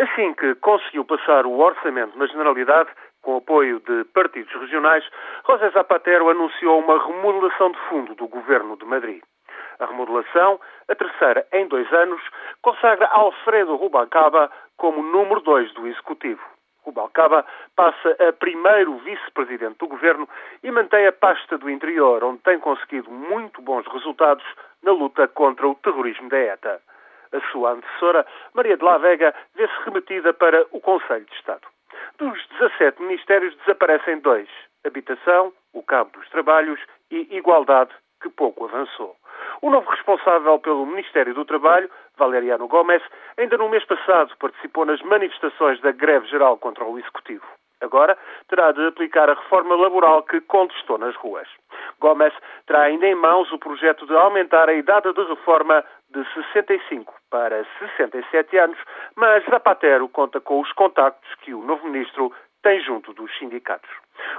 Assim que conseguiu passar o orçamento na Generalidade, com apoio de partidos regionais, José Zapatero anunciou uma remodelação de fundo do governo de Madrid. A remodelação, a terceira em dois anos, consagra Alfredo Rubalcaba como número dois do Executivo. Rubalcaba passa a primeiro vice-presidente do governo e mantém a pasta do interior, onde tem conseguido muito bons resultados na luta contra o terrorismo da ETA. A sua antecessora, Maria de la Vega, vê-se remetida para o Conselho de Estado. Dos 17 ministérios desaparecem dois: Habitação, o Cabo dos Trabalhos e Igualdade, que pouco avançou. O novo responsável pelo Ministério do Trabalho, Valeriano Gomes, ainda no mês passado participou nas manifestações da greve geral contra o Executivo. Agora terá de aplicar a reforma laboral que contestou nas ruas. Gomes terá ainda em mãos o projeto de aumentar a idade de reforma de 65 para 67 anos, mas Zapatero conta com os contactos que o novo ministro tem junto dos sindicatos.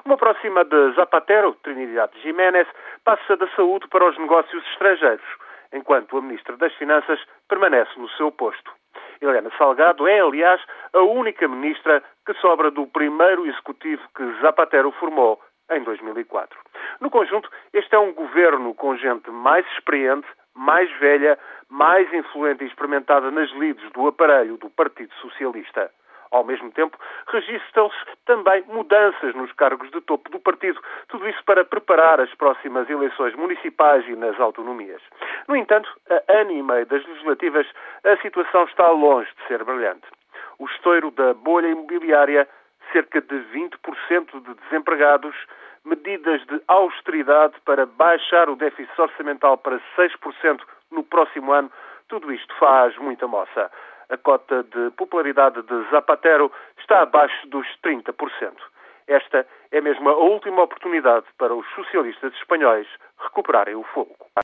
Uma próxima de Zapatero, Trinidad Jiménez, passa da saúde para os negócios estrangeiros, enquanto a ministra das Finanças permanece no seu posto. Helena Salgado é, aliás, a única ministra que sobra do primeiro executivo que Zapatero formou em 2004. No conjunto, este é um governo com gente mais experiente, mais velha, mais influente e experimentada nas lides do aparelho do Partido Socialista. Ao mesmo tempo, registram-se também mudanças nos cargos de topo do partido, tudo isso para preparar as próximas eleições municipais e nas autonomias. No entanto, a ano e meio das legislativas, a situação está longe de ser brilhante. O estouro da bolha imobiliária, cerca de 20% de desempregados, medidas de austeridade para baixar o déficit orçamental para 6% no próximo ano, tudo isto faz muita moça a cota de popularidade de Zapatero está abaixo dos 30%. Esta é mesmo a última oportunidade para os socialistas espanhóis recuperarem o fogo.